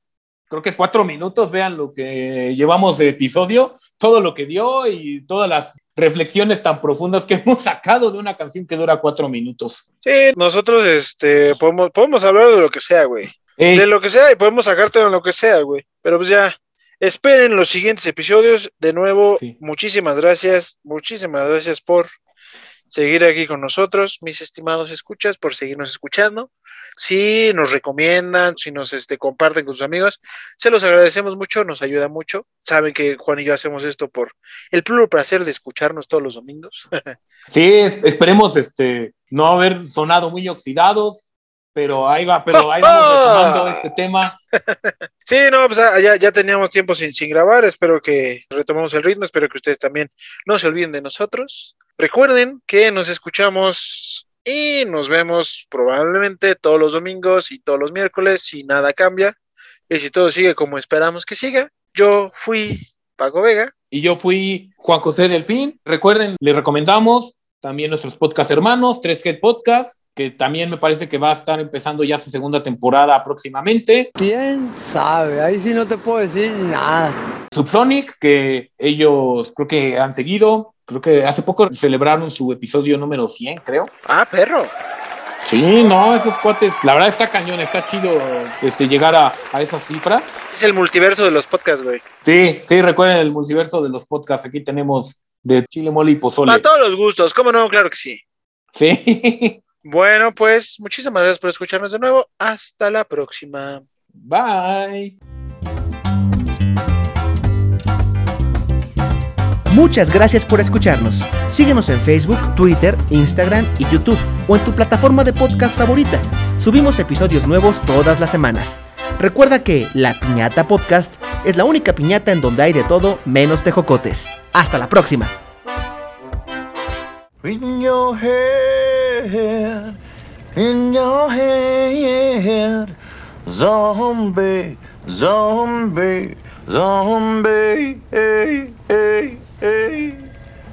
creo que cuatro minutos, vean lo que llevamos de episodio, todo lo que dio y todas las reflexiones tan profundas que hemos sacado de una canción que dura cuatro minutos. Sí, nosotros, este, podemos, podemos hablar de lo que sea, güey. Ey. De lo que sea y podemos sacarte de lo que sea, güey. Pero pues ya, esperen los siguientes episodios. De nuevo, muchísimas gracias, muchísimas gracias por seguir aquí con nosotros, mis estimados escuchas, por seguirnos escuchando. Si nos recomiendan, si nos este, comparten con sus amigos, se los agradecemos mucho, nos ayuda mucho. Saben que Juan y yo hacemos esto por el pluro placer de escucharnos todos los domingos. Sí, es- esperemos este, no haber sonado muy oxidados, pero ahí va, pero ahí vamos retomando este tema. Sí, no, pues ah, ya, ya teníamos tiempo sin, sin grabar, espero que retomemos el ritmo, espero que ustedes también no se olviden de nosotros. Recuerden que nos escuchamos y nos vemos probablemente todos los domingos y todos los miércoles si nada cambia y si todo sigue como esperamos que siga. Yo fui Paco Vega. Y yo fui Juan José Delfín. Recuerden, les recomendamos también nuestros podcast hermanos, 3G Podcast, que también me parece que va a estar empezando ya su segunda temporada próximamente. ¿Quién sabe? Ahí sí no te puedo decir nada. Subsonic, que ellos creo que han seguido. Creo que hace poco celebraron su episodio número 100, creo. Ah, perro. Sí, no, esos cuates. La verdad está cañón, está chido este, llegar a, a esas cifras. Es el multiverso de los podcasts, güey. Sí, sí, recuerden el multiverso de los podcasts. Aquí tenemos de chile mole y pozole. A todos los gustos, ¿cómo no? Claro que sí. Sí. Bueno, pues muchísimas gracias por escucharnos de nuevo. Hasta la próxima. Bye. Muchas gracias por escucharnos. Síguenos en Facebook, Twitter, Instagram y YouTube o en tu plataforma de podcast favorita. Subimos episodios nuevos todas las semanas. Recuerda que La Piñata Podcast es la única piñata en donde hay de todo menos tejocotes. Hasta la próxima. In your head, in your head, zombie, zombie, zombie, hey, hey, hey.